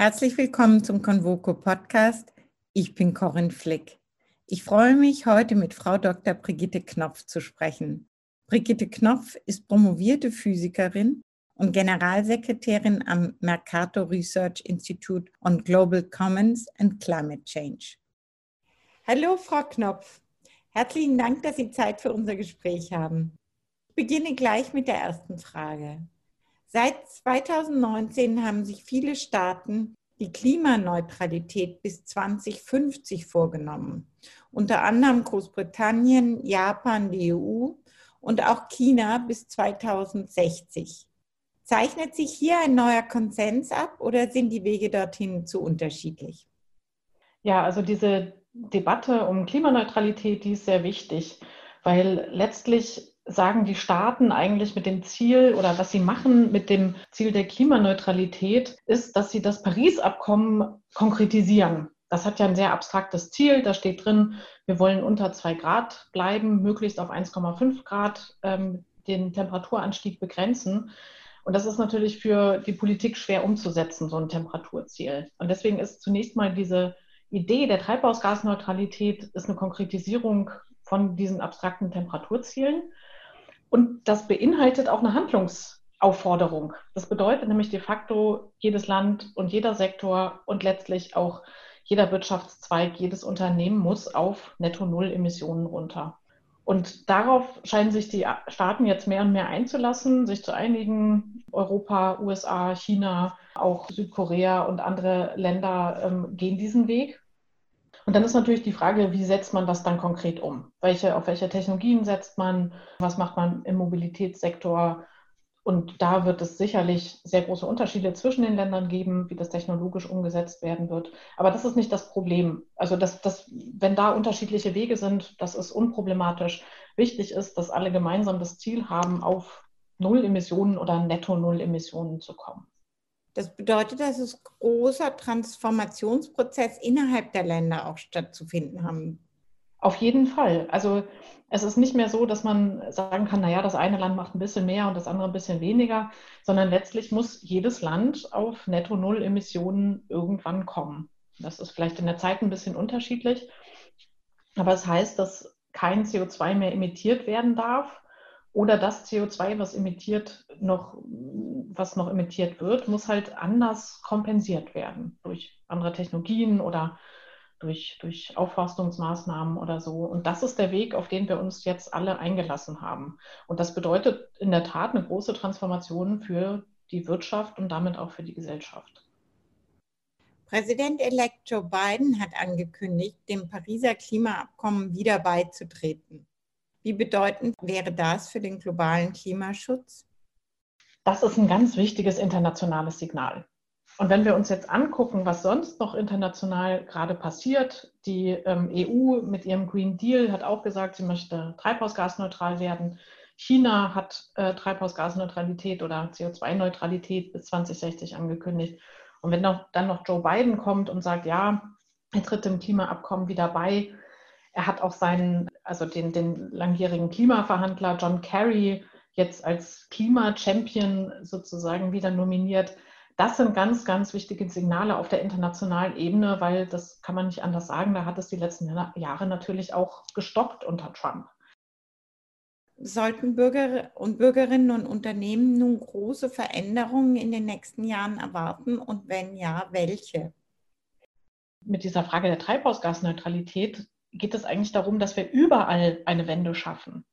Herzlich willkommen zum Convoco Podcast. Ich bin Corinne Flick. Ich freue mich, heute mit Frau Dr. Brigitte Knopf zu sprechen. Brigitte Knopf ist promovierte Physikerin und Generalsekretärin am Mercator Research Institute on Global Commons and Climate Change. Hallo, Frau Knopf. Herzlichen Dank, dass Sie Zeit für unser Gespräch haben. Ich beginne gleich mit der ersten Frage. Seit 2019 haben sich viele Staaten die Klimaneutralität bis 2050 vorgenommen. Unter anderem Großbritannien, Japan, die EU und auch China bis 2060. Zeichnet sich hier ein neuer Konsens ab oder sind die Wege dorthin zu unterschiedlich? Ja, also diese Debatte um Klimaneutralität, die ist sehr wichtig, weil letztlich sagen die Staaten eigentlich mit dem Ziel oder was sie machen mit dem Ziel der Klimaneutralität, ist, dass sie das Paris-Abkommen konkretisieren. Das hat ja ein sehr abstraktes Ziel. Da steht drin, wir wollen unter zwei Grad bleiben, möglichst auf 1,5 Grad ähm, den Temperaturanstieg begrenzen. Und das ist natürlich für die Politik schwer umzusetzen, so ein Temperaturziel. Und deswegen ist zunächst mal diese Idee der Treibhausgasneutralität ist eine Konkretisierung von diesen abstrakten Temperaturzielen. Und das beinhaltet auch eine Handlungsaufforderung. Das bedeutet nämlich de facto, jedes Land und jeder Sektor und letztlich auch jeder Wirtschaftszweig, jedes Unternehmen muss auf Netto-Null-Emissionen runter. Und darauf scheinen sich die Staaten jetzt mehr und mehr einzulassen, sich zu einigen. Europa, USA, China, auch Südkorea und andere Länder ähm, gehen diesen Weg. Und dann ist natürlich die Frage, wie setzt man das dann konkret um? Welche, auf welche Technologien setzt man? Was macht man im Mobilitätssektor? Und da wird es sicherlich sehr große Unterschiede zwischen den Ländern geben, wie das technologisch umgesetzt werden wird. Aber das ist nicht das Problem. Also, dass, dass, wenn da unterschiedliche Wege sind, das ist unproblematisch. Wichtig ist, dass alle gemeinsam das Ziel haben, auf Null Emissionen oder Netto Null Emissionen zu kommen. Das bedeutet, dass es großer Transformationsprozess innerhalb der Länder auch stattzufinden haben. Auf jeden Fall. Also es ist nicht mehr so, dass man sagen kann, naja, das eine Land macht ein bisschen mehr und das andere ein bisschen weniger, sondern letztlich muss jedes Land auf Netto-Null-Emissionen irgendwann kommen. Das ist vielleicht in der Zeit ein bisschen unterschiedlich, aber es das heißt, dass kein CO2 mehr emittiert werden darf oder das CO2, was emittiert noch, was noch emittiert wird, muss halt anders kompensiert werden durch andere Technologien oder durch, durch Aufforstungsmaßnahmen oder so. Und das ist der Weg, auf den wir uns jetzt alle eingelassen haben. Und das bedeutet in der Tat eine große Transformation für die Wirtschaft und damit auch für die Gesellschaft. Präsident-elect Joe Biden hat angekündigt, dem Pariser Klimaabkommen wieder beizutreten. Wie bedeutend wäre das für den globalen Klimaschutz? Das ist ein ganz wichtiges internationales Signal. Und wenn wir uns jetzt angucken, was sonst noch international gerade passiert, die ähm, EU mit ihrem Green Deal hat auch gesagt, sie möchte treibhausgasneutral werden. China hat äh, Treibhausgasneutralität oder CO2-Neutralität bis 2060 angekündigt. Und wenn noch, dann noch Joe Biden kommt und sagt, ja, er tritt dem Klimaabkommen wieder bei, er hat auch seinen, also den, den langjährigen Klimaverhandler John Kerry jetzt als Klima-Champion sozusagen wieder nominiert. Das sind ganz, ganz wichtige Signale auf der internationalen Ebene, weil das kann man nicht anders sagen. Da hat es die letzten Jahre natürlich auch gestoppt unter Trump. Sollten Bürger und Bürgerinnen und Unternehmen nun große Veränderungen in den nächsten Jahren erwarten und wenn ja, welche? Mit dieser Frage der Treibhausgasneutralität geht es eigentlich darum, dass wir überall eine Wende schaffen.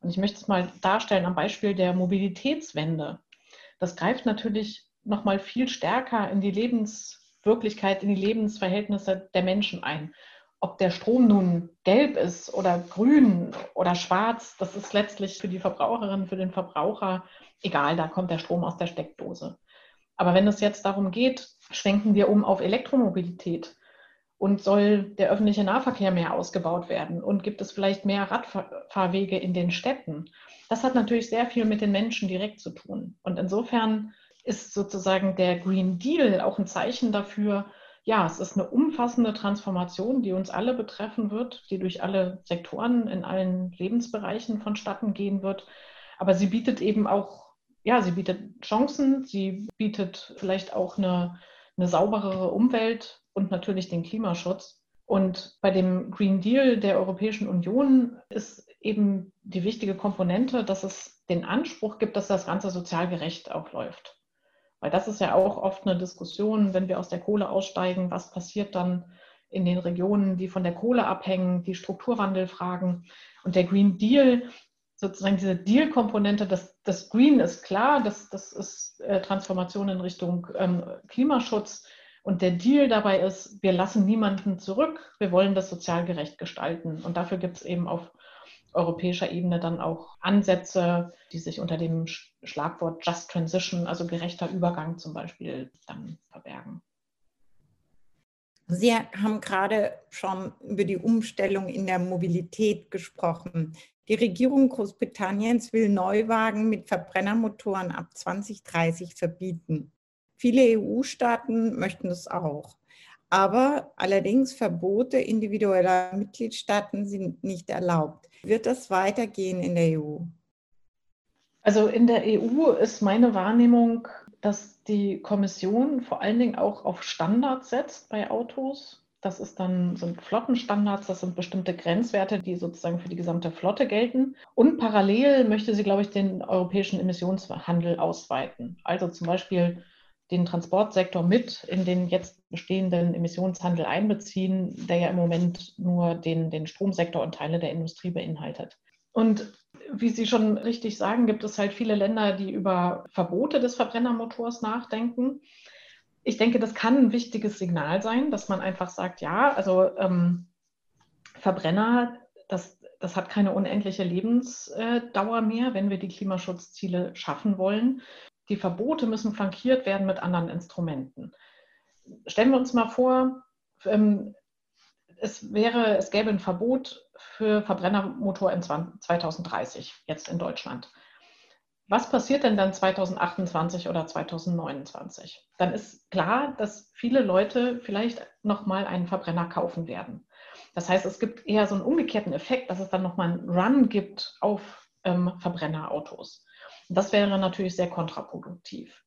Und ich möchte es mal darstellen am Beispiel der Mobilitätswende. Das greift natürlich noch mal viel stärker in die Lebenswirklichkeit, in die Lebensverhältnisse der Menschen ein. Ob der Strom nun gelb ist oder grün oder schwarz, das ist letztlich für die Verbraucherin, für den Verbraucher egal, da kommt der Strom aus der Steckdose. Aber wenn es jetzt darum geht, schwenken wir um auf Elektromobilität, und soll der öffentliche Nahverkehr mehr ausgebaut werden? Und gibt es vielleicht mehr Radfahrwege in den Städten? Das hat natürlich sehr viel mit den Menschen direkt zu tun. Und insofern ist sozusagen der Green Deal auch ein Zeichen dafür, ja, es ist eine umfassende Transformation, die uns alle betreffen wird, die durch alle Sektoren in allen Lebensbereichen vonstatten gehen wird. Aber sie bietet eben auch, ja, sie bietet Chancen, sie bietet vielleicht auch eine eine sauberere Umwelt und natürlich den Klimaschutz. Und bei dem Green Deal der Europäischen Union ist eben die wichtige Komponente, dass es den Anspruch gibt, dass das Ganze sozial gerecht auch läuft. Weil das ist ja auch oft eine Diskussion, wenn wir aus der Kohle aussteigen, was passiert dann in den Regionen, die von der Kohle abhängen, die Strukturwandelfragen. Und der Green Deal, sozusagen diese Deal-Komponente, das, das Green ist klar, das, das ist äh, Transformation in Richtung ähm, Klimaschutz. Und der Deal dabei ist, wir lassen niemanden zurück, wir wollen das sozial gerecht gestalten. Und dafür gibt es eben auf europäischer Ebene dann auch Ansätze, die sich unter dem Schlagwort Just Transition, also gerechter Übergang zum Beispiel, dann verbergen. Sie haben gerade schon über die Umstellung in der Mobilität gesprochen. Die Regierung Großbritanniens will Neuwagen mit Verbrennermotoren ab 2030 verbieten. Viele EU-Staaten möchten es auch. Aber allerdings Verbote individueller Mitgliedstaaten sind nicht erlaubt. Wird das weitergehen in der EU? Also in der EU ist meine Wahrnehmung, dass die Kommission vor allen Dingen auch auf Standards setzt bei Autos. Das ist dann, sind Flottenstandards, das sind bestimmte Grenzwerte, die sozusagen für die gesamte Flotte gelten. Und parallel möchte sie, glaube ich, den europäischen Emissionshandel ausweiten. Also zum Beispiel den Transportsektor mit in den jetzt bestehenden Emissionshandel einbeziehen, der ja im Moment nur den, den Stromsektor und Teile der Industrie beinhaltet. Und wie Sie schon richtig sagen, gibt es halt viele Länder, die über Verbote des Verbrennermotors nachdenken. Ich denke, das kann ein wichtiges Signal sein, dass man einfach sagt, ja, also ähm, Verbrenner, das, das hat keine unendliche Lebensdauer mehr, wenn wir die Klimaschutzziele schaffen wollen. Die Verbote müssen flankiert werden mit anderen Instrumenten. Stellen wir uns mal vor, ähm, es wäre, es gäbe ein Verbot für Verbrennermotor in 2030, jetzt in Deutschland. Was passiert denn dann 2028 oder 2029? Dann ist klar, dass viele Leute vielleicht nochmal einen Verbrenner kaufen werden. Das heißt, es gibt eher so einen umgekehrten Effekt, dass es dann nochmal einen Run gibt auf ähm, Verbrennerautos. das wäre natürlich sehr kontraproduktiv.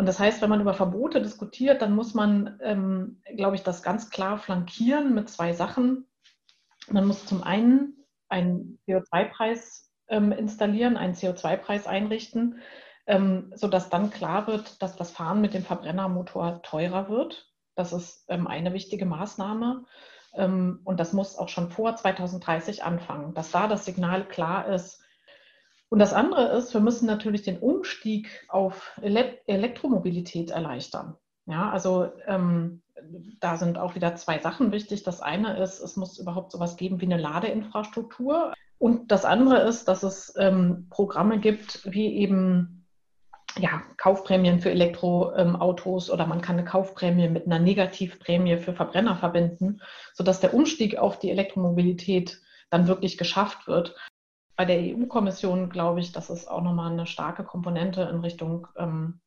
Und das heißt, wenn man über Verbote diskutiert, dann muss man, ähm, glaube ich, das ganz klar flankieren mit zwei Sachen. Man muss zum einen einen CO2-Preis ähm, installieren, einen CO2-Preis einrichten, ähm, sodass dann klar wird, dass das Fahren mit dem Verbrennermotor teurer wird. Das ist ähm, eine wichtige Maßnahme. Ähm, und das muss auch schon vor 2030 anfangen, dass da das Signal klar ist, und das andere ist, wir müssen natürlich den Umstieg auf Elektromobilität erleichtern. Ja, also ähm, da sind auch wieder zwei Sachen wichtig. Das eine ist, es muss überhaupt sowas geben wie eine Ladeinfrastruktur. Und das andere ist, dass es ähm, Programme gibt, wie eben ja, Kaufprämien für Elektroautos ähm, oder man kann eine Kaufprämie mit einer Negativprämie für Verbrenner verbinden, sodass der Umstieg auf die Elektromobilität dann wirklich geschafft wird bei der EU-Kommission glaube ich, dass es auch nochmal eine starke Komponente in Richtung ähm,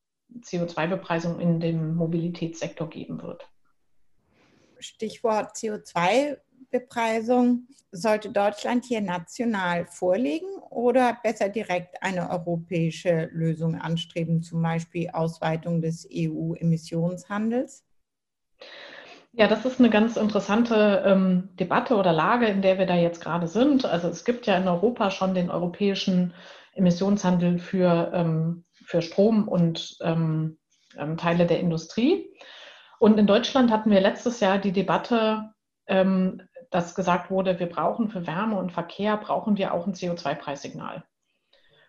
CO2-Bepreisung in dem Mobilitätssektor geben wird. Stichwort CO2-Bepreisung. Sollte Deutschland hier national vorlegen oder besser direkt eine europäische Lösung anstreben, zum Beispiel Ausweitung des EU-Emissionshandels? Ja, das ist eine ganz interessante ähm, Debatte oder Lage, in der wir da jetzt gerade sind. Also es gibt ja in Europa schon den europäischen Emissionshandel für, ähm, für Strom und ähm, ähm Teile der Industrie. Und in Deutschland hatten wir letztes Jahr die Debatte, ähm, dass gesagt wurde, wir brauchen für Wärme und Verkehr, brauchen wir auch ein CO2-Preissignal.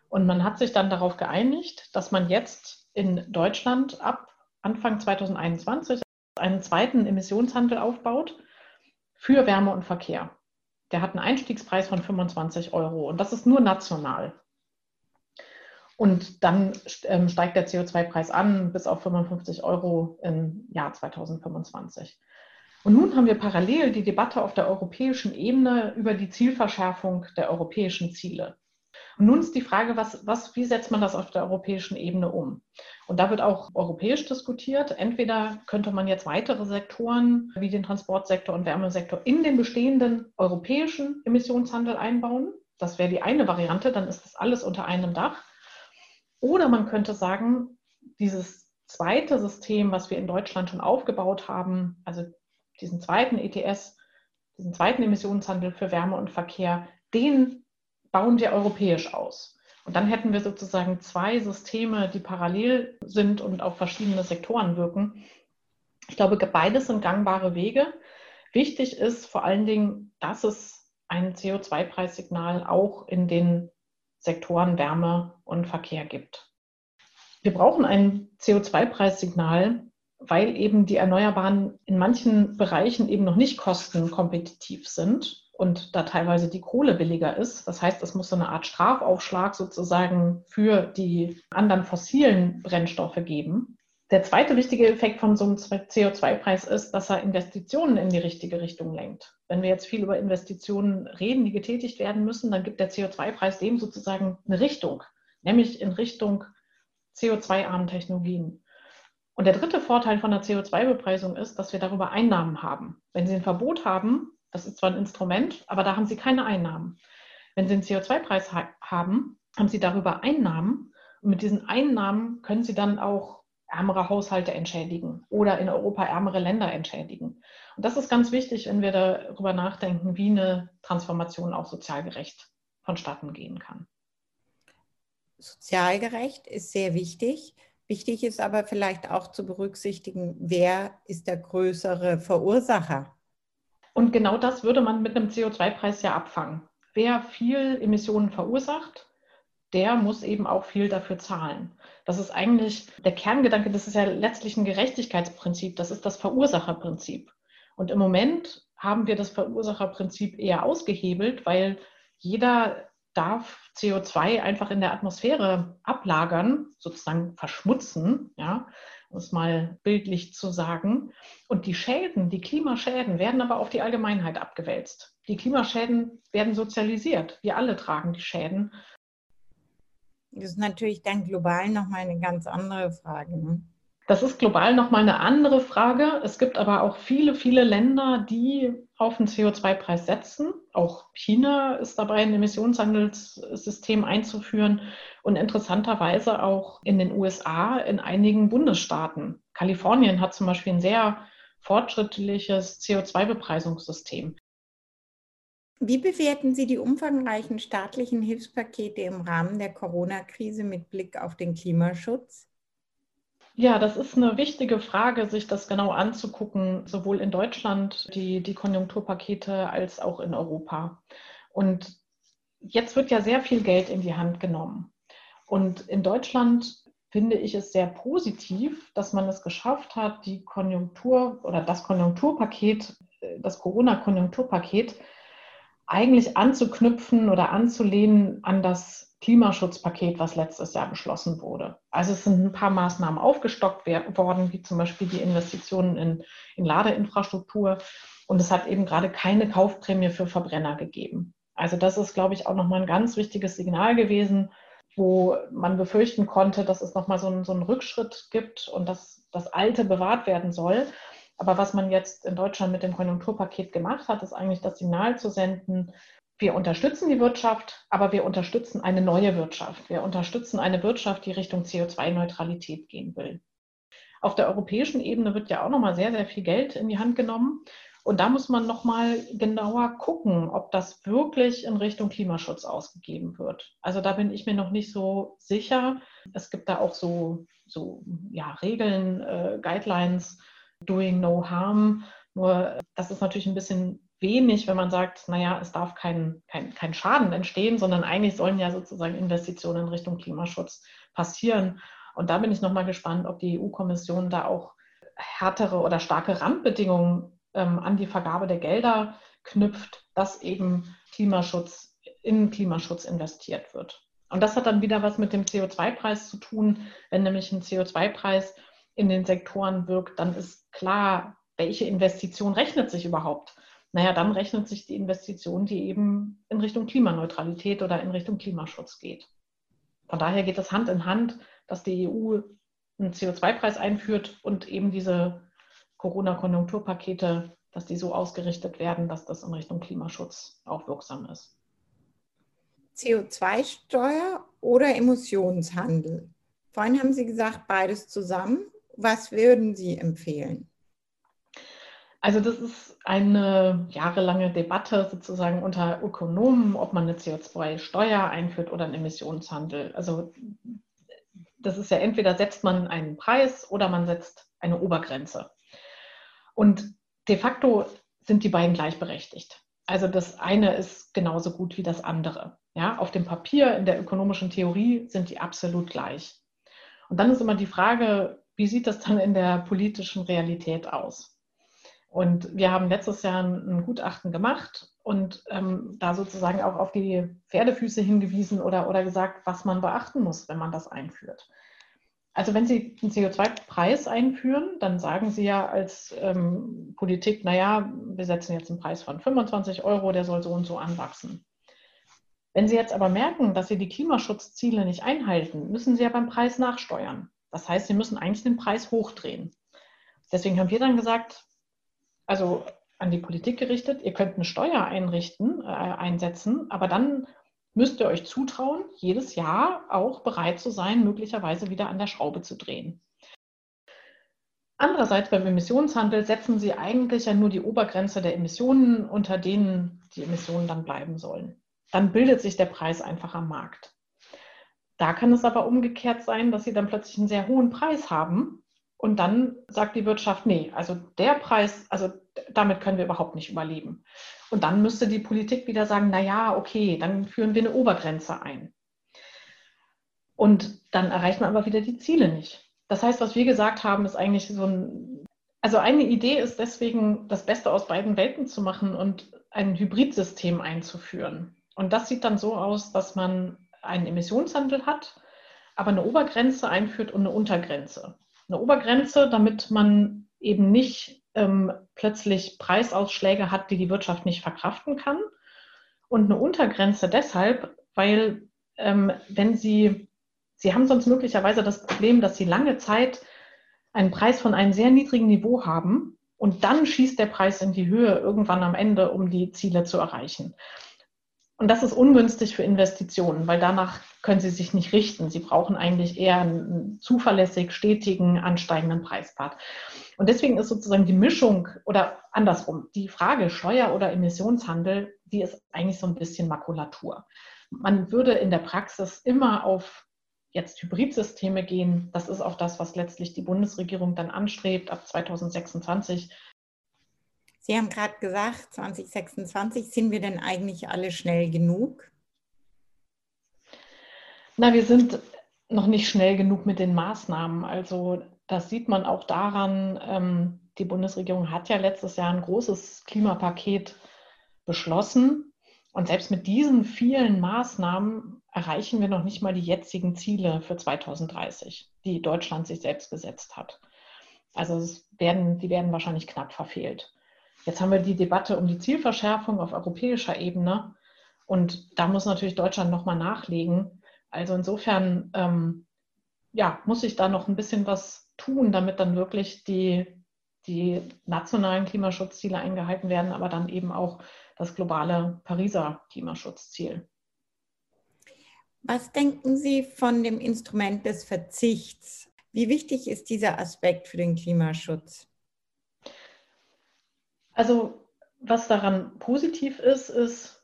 Und man hat sich dann darauf geeinigt, dass man jetzt in Deutschland ab Anfang 2021, einen zweiten Emissionshandel aufbaut für Wärme und Verkehr. Der hat einen Einstiegspreis von 25 Euro und das ist nur national. Und dann ähm, steigt der CO2-Preis an bis auf 55 Euro im Jahr 2025. Und nun haben wir parallel die Debatte auf der europäischen Ebene über die Zielverschärfung der europäischen Ziele. Und nun ist die Frage, was, was, wie setzt man das auf der europäischen Ebene um? Und da wird auch europäisch diskutiert. Entweder könnte man jetzt weitere Sektoren wie den Transportsektor und Wärmesektor in den bestehenden europäischen Emissionshandel einbauen. Das wäre die eine Variante, dann ist das alles unter einem Dach. Oder man könnte sagen, dieses zweite System, was wir in Deutschland schon aufgebaut haben, also diesen zweiten ETS, diesen zweiten Emissionshandel für Wärme und Verkehr, den bauen wir europäisch aus. Und dann hätten wir sozusagen zwei Systeme, die parallel sind und auf verschiedene Sektoren wirken. Ich glaube, beides sind gangbare Wege. Wichtig ist vor allen Dingen, dass es ein CO2-Preissignal auch in den Sektoren Wärme und Verkehr gibt. Wir brauchen ein CO2-Preissignal, weil eben die Erneuerbaren in manchen Bereichen eben noch nicht kostenkompetitiv sind und da teilweise die Kohle billiger ist. Das heißt, es muss so eine Art Strafaufschlag sozusagen für die anderen fossilen Brennstoffe geben. Der zweite wichtige Effekt von so einem CO2-Preis ist, dass er Investitionen in die richtige Richtung lenkt. Wenn wir jetzt viel über Investitionen reden, die getätigt werden müssen, dann gibt der CO2-Preis dem sozusagen eine Richtung, nämlich in Richtung CO2-armen Technologien. Und der dritte Vorteil von der CO2-Bepreisung ist, dass wir darüber Einnahmen haben. Wenn Sie ein Verbot haben, das ist zwar ein Instrument, aber da haben Sie keine Einnahmen. Wenn Sie einen CO2-Preis ha haben, haben Sie darüber Einnahmen. Und mit diesen Einnahmen können Sie dann auch ärmere Haushalte entschädigen oder in Europa ärmere Länder entschädigen. Und das ist ganz wichtig, wenn wir darüber nachdenken, wie eine Transformation auch sozial gerecht vonstatten gehen kann. Sozial gerecht ist sehr wichtig. Wichtig ist aber vielleicht auch zu berücksichtigen, wer ist der größere Verursacher. Und genau das würde man mit einem CO2-Preis ja abfangen. Wer viel Emissionen verursacht, der muss eben auch viel dafür zahlen. Das ist eigentlich der Kerngedanke, das ist ja letztlich ein Gerechtigkeitsprinzip, das ist das Verursacherprinzip. Und im Moment haben wir das Verursacherprinzip eher ausgehebelt, weil jeder darf CO2 einfach in der Atmosphäre ablagern, sozusagen verschmutzen, ja, um es mal bildlich zu sagen. Und die Schäden, die Klimaschäden werden aber auf die Allgemeinheit abgewälzt. Die Klimaschäden werden sozialisiert. Wir alle tragen die Schäden. Das ist natürlich dann global nochmal eine ganz andere Frage. Ne? Das ist global nochmal eine andere Frage. Es gibt aber auch viele, viele Länder, die auf den CO2-Preis setzen. Auch China ist dabei, ein Emissionshandelssystem einzuführen und interessanterweise auch in den USA in einigen Bundesstaaten. Kalifornien hat zum Beispiel ein sehr fortschrittliches CO2-Bepreisungssystem. Wie bewerten Sie die umfangreichen staatlichen Hilfspakete im Rahmen der Corona-Krise mit Blick auf den Klimaschutz? Ja, das ist eine wichtige Frage, sich das genau anzugucken, sowohl in Deutschland die, die Konjunkturpakete als auch in Europa. Und jetzt wird ja sehr viel Geld in die Hand genommen. Und in Deutschland finde ich es sehr positiv, dass man es geschafft hat, die Konjunktur oder das Konjunkturpaket, das Corona-Konjunkturpaket eigentlich anzuknüpfen oder anzulehnen an das Klimaschutzpaket, was letztes Jahr beschlossen wurde. Also es sind ein paar Maßnahmen aufgestockt worden, wie zum Beispiel die Investitionen in, in Ladeinfrastruktur. Und es hat eben gerade keine Kaufprämie für Verbrenner gegeben. Also das ist, glaube ich, auch nochmal ein ganz wichtiges Signal gewesen, wo man befürchten konnte, dass es nochmal so so einen Rückschritt gibt und dass das Alte bewahrt werden soll. Aber was man jetzt in Deutschland mit dem Konjunkturpaket gemacht hat, ist eigentlich das Signal zu senden, wir unterstützen die Wirtschaft, aber wir unterstützen eine neue Wirtschaft. Wir unterstützen eine Wirtschaft, die Richtung CO2-Neutralität gehen will. Auf der europäischen Ebene wird ja auch nochmal sehr, sehr viel Geld in die Hand genommen. Und da muss man nochmal genauer gucken, ob das wirklich in Richtung Klimaschutz ausgegeben wird. Also da bin ich mir noch nicht so sicher. Es gibt da auch so, so ja, Regeln, äh, Guidelines, Doing No Harm. Nur das ist natürlich ein bisschen wenig, wenn man sagt, naja, es darf kein, kein, kein Schaden entstehen, sondern eigentlich sollen ja sozusagen Investitionen in Richtung Klimaschutz passieren. Und da bin ich nochmal gespannt, ob die EU-Kommission da auch härtere oder starke Randbedingungen ähm, an die Vergabe der Gelder knüpft, dass eben Klimaschutz in Klimaschutz investiert wird. Und das hat dann wieder was mit dem CO2-Preis zu tun. Wenn nämlich ein CO2-Preis in den Sektoren wirkt, dann ist klar, welche Investition rechnet sich überhaupt. Naja, dann rechnet sich die Investition, die eben in Richtung Klimaneutralität oder in Richtung Klimaschutz geht. Von daher geht es Hand in Hand, dass die EU einen CO2-Preis einführt und eben diese Corona-Konjunkturpakete, dass die so ausgerichtet werden, dass das in Richtung Klimaschutz auch wirksam ist. CO2-Steuer oder Emissionshandel? Vorhin haben Sie gesagt, beides zusammen. Was würden Sie empfehlen? Also das ist eine jahrelange Debatte sozusagen unter Ökonomen, ob man eine CO2-Steuer einführt oder einen Emissionshandel. Also das ist ja entweder setzt man einen Preis oder man setzt eine Obergrenze. Und de facto sind die beiden gleichberechtigt. Also das eine ist genauso gut wie das andere. Ja, auf dem Papier, in der ökonomischen Theorie sind die absolut gleich. Und dann ist immer die Frage, wie sieht das dann in der politischen Realität aus? Und wir haben letztes Jahr ein Gutachten gemacht und ähm, da sozusagen auch auf die Pferdefüße hingewiesen oder, oder gesagt, was man beachten muss, wenn man das einführt. Also wenn Sie einen CO2-Preis einführen, dann sagen Sie ja als ähm, Politik, naja, wir setzen jetzt einen Preis von 25 Euro, der soll so und so anwachsen. Wenn Sie jetzt aber merken, dass Sie die Klimaschutzziele nicht einhalten, müssen Sie ja beim Preis nachsteuern. Das heißt, Sie müssen eigentlich den Preis hochdrehen. Deswegen haben wir dann gesagt, also an die Politik gerichtet, ihr könnt eine Steuer einrichten, äh, einsetzen, aber dann müsst ihr euch zutrauen, jedes Jahr auch bereit zu sein, möglicherweise wieder an der Schraube zu drehen. Andererseits beim Emissionshandel setzen sie eigentlich ja nur die Obergrenze der Emissionen, unter denen die Emissionen dann bleiben sollen. Dann bildet sich der Preis einfach am Markt. Da kann es aber umgekehrt sein, dass sie dann plötzlich einen sehr hohen Preis haben, und dann sagt die Wirtschaft, nee, also der Preis, also damit können wir überhaupt nicht überleben. Und dann müsste die Politik wieder sagen, na ja, okay, dann führen wir eine Obergrenze ein. Und dann erreicht man aber wieder die Ziele nicht. Das heißt, was wir gesagt haben, ist eigentlich so ein, also eine Idee ist deswegen, das Beste aus beiden Welten zu machen und ein Hybridsystem einzuführen. Und das sieht dann so aus, dass man einen Emissionshandel hat, aber eine Obergrenze einführt und eine Untergrenze eine Obergrenze, damit man eben nicht ähm, plötzlich Preisausschläge hat, die die Wirtschaft nicht verkraften kann. Und eine Untergrenze deshalb, weil ähm, wenn Sie, Sie haben sonst möglicherweise das Problem, dass Sie lange Zeit einen Preis von einem sehr niedrigen Niveau haben und dann schießt der Preis in die Höhe irgendwann am Ende, um die Ziele zu erreichen. Und das ist ungünstig für Investitionen, weil danach können sie sich nicht richten. Sie brauchen eigentlich eher einen zuverlässig stetigen, ansteigenden Preispart. Und deswegen ist sozusagen die Mischung oder andersrum, die Frage Steuer- oder Emissionshandel, die ist eigentlich so ein bisschen Makulatur. Man würde in der Praxis immer auf jetzt Hybridsysteme gehen. Das ist auch das, was letztlich die Bundesregierung dann anstrebt ab 2026 Sie haben gerade gesagt, 2026, sind wir denn eigentlich alle schnell genug? Na, wir sind noch nicht schnell genug mit den Maßnahmen. Also das sieht man auch daran, ähm, die Bundesregierung hat ja letztes Jahr ein großes Klimapaket beschlossen. Und selbst mit diesen vielen Maßnahmen erreichen wir noch nicht mal die jetzigen Ziele für 2030, die Deutschland sich selbst gesetzt hat. Also werden, die werden wahrscheinlich knapp verfehlt. Jetzt haben wir die Debatte um die Zielverschärfung auf europäischer Ebene und da muss natürlich Deutschland nochmal nachlegen. Also insofern ähm, ja, muss ich da noch ein bisschen was tun, damit dann wirklich die, die nationalen Klimaschutzziele eingehalten werden, aber dann eben auch das globale Pariser Klimaschutzziel. Was denken Sie von dem Instrument des Verzichts? Wie wichtig ist dieser Aspekt für den Klimaschutz? Also was daran positiv ist, ist,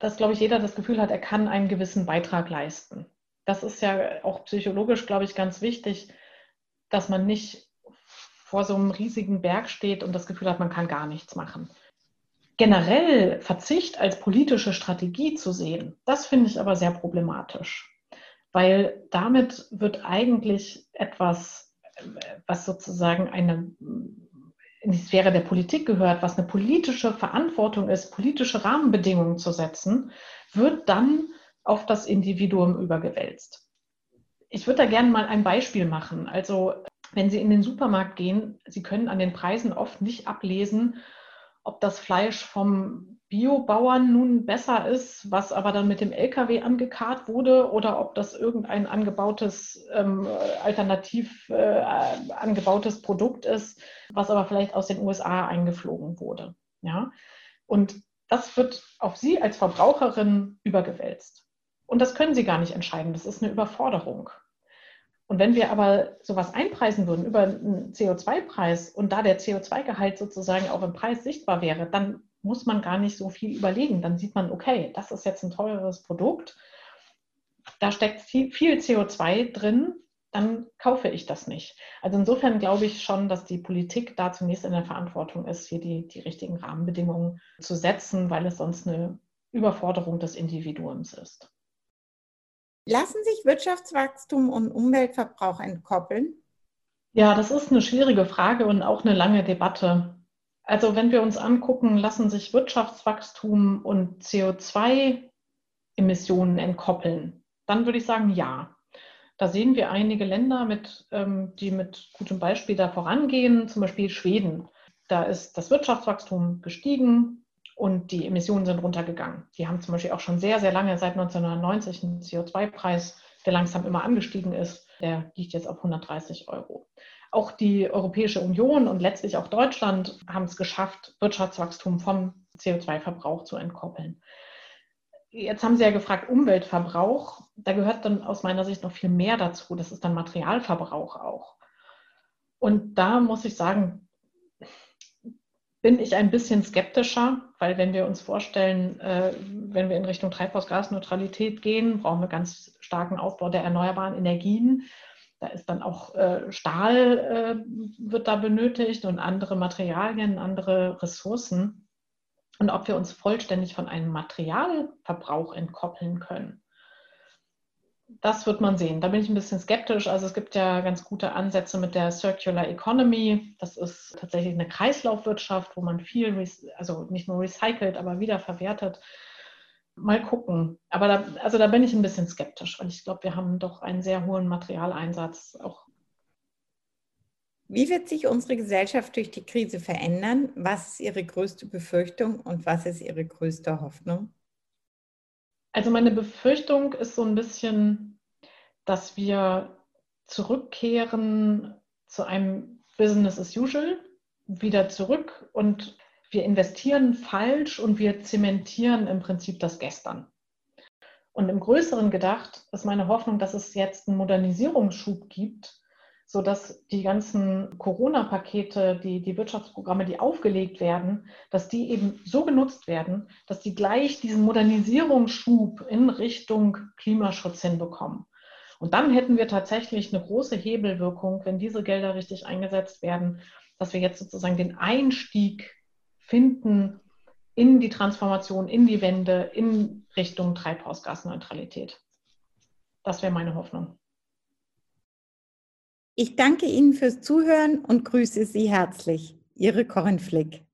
dass, glaube ich, jeder das Gefühl hat, er kann einen gewissen Beitrag leisten. Das ist ja auch psychologisch, glaube ich, ganz wichtig, dass man nicht vor so einem riesigen Berg steht und das Gefühl hat, man kann gar nichts machen. Generell Verzicht als politische Strategie zu sehen, das finde ich aber sehr problematisch, weil damit wird eigentlich etwas, was sozusagen eine in die Sphäre der Politik gehört, was eine politische Verantwortung ist, politische Rahmenbedingungen zu setzen, wird dann auf das Individuum übergewälzt. Ich würde da gerne mal ein Beispiel machen. Also wenn Sie in den Supermarkt gehen, Sie können an den Preisen oft nicht ablesen, ob das Fleisch vom Biobauern nun besser ist, was aber dann mit dem LKW angekarrt wurde, oder ob das irgendein angebautes, ähm, alternativ äh, angebautes Produkt ist, was aber vielleicht aus den USA eingeflogen wurde. Ja? Und das wird auf Sie als Verbraucherin übergewälzt. Und das können Sie gar nicht entscheiden. Das ist eine Überforderung. Und wenn wir aber sowas einpreisen würden über einen CO2-Preis und da der CO2-Gehalt sozusagen auch im Preis sichtbar wäre, dann muss man gar nicht so viel überlegen. Dann sieht man, okay, das ist jetzt ein teureres Produkt, da steckt viel CO2 drin, dann kaufe ich das nicht. Also insofern glaube ich schon, dass die Politik da zunächst in der Verantwortung ist, hier die, die richtigen Rahmenbedingungen zu setzen, weil es sonst eine Überforderung des Individuums ist. Lassen sich Wirtschaftswachstum und Umweltverbrauch entkoppeln? Ja, das ist eine schwierige Frage und auch eine lange Debatte. Also wenn wir uns angucken, lassen sich Wirtschaftswachstum und CO2-Emissionen entkoppeln, dann würde ich sagen, ja. Da sehen wir einige Länder, mit, ähm, die mit gutem Beispiel da vorangehen, zum Beispiel Schweden. Da ist das Wirtschaftswachstum gestiegen, und die Emissionen sind runtergegangen. Die haben zum Beispiel auch schon sehr, sehr lange, seit 1990, einen CO2-Preis, der langsam immer angestiegen ist. Der liegt jetzt auf 130 Euro. Auch die Europäische Union und letztlich auch Deutschland haben es geschafft, Wirtschaftswachstum vom CO2-Verbrauch zu entkoppeln. Jetzt haben Sie ja gefragt, Umweltverbrauch. Da gehört dann aus meiner Sicht noch viel mehr dazu. Das ist dann Materialverbrauch auch. Und da muss ich sagen, bin ich ein bisschen skeptischer, weil wenn wir uns vorstellen, äh, wenn wir in Richtung Treibhausgasneutralität gehen, brauchen wir ganz starken Aufbau der erneuerbaren Energien. Da ist dann auch äh, Stahl äh, wird da benötigt und andere Materialien, andere Ressourcen. Und ob wir uns vollständig von einem Materialverbrauch entkoppeln können das wird man sehen. Da bin ich ein bisschen skeptisch. Also es gibt ja ganz gute Ansätze mit der Circular Economy. Das ist tatsächlich eine Kreislaufwirtschaft, wo man viel, also nicht nur recycelt, aber wiederverwertet. Mal gucken. Aber da, also da bin ich ein bisschen skeptisch, weil ich glaube, wir haben doch einen sehr hohen Materialeinsatz auch. Wie wird sich unsere Gesellschaft durch die Krise verändern? Was ist Ihre größte Befürchtung und was ist Ihre größte Hoffnung? Also meine Befürchtung ist so ein bisschen, dass wir zurückkehren zu einem Business as usual, wieder zurück und wir investieren falsch und wir zementieren im Prinzip das Gestern. Und im Größeren gedacht ist meine Hoffnung, dass es jetzt einen Modernisierungsschub gibt, sodass die ganzen Corona-Pakete, die, die Wirtschaftsprogramme, die aufgelegt werden, dass die eben so genutzt werden, dass die gleich diesen Modernisierungsschub in Richtung Klimaschutz hinbekommen. Und dann hätten wir tatsächlich eine große Hebelwirkung, wenn diese Gelder richtig eingesetzt werden, dass wir jetzt sozusagen den Einstieg finden in die Transformation, in die Wende, in Richtung Treibhausgasneutralität. Das wäre meine Hoffnung. Ich danke Ihnen fürs Zuhören und grüße Sie herzlich. Ihre Corinne Flick.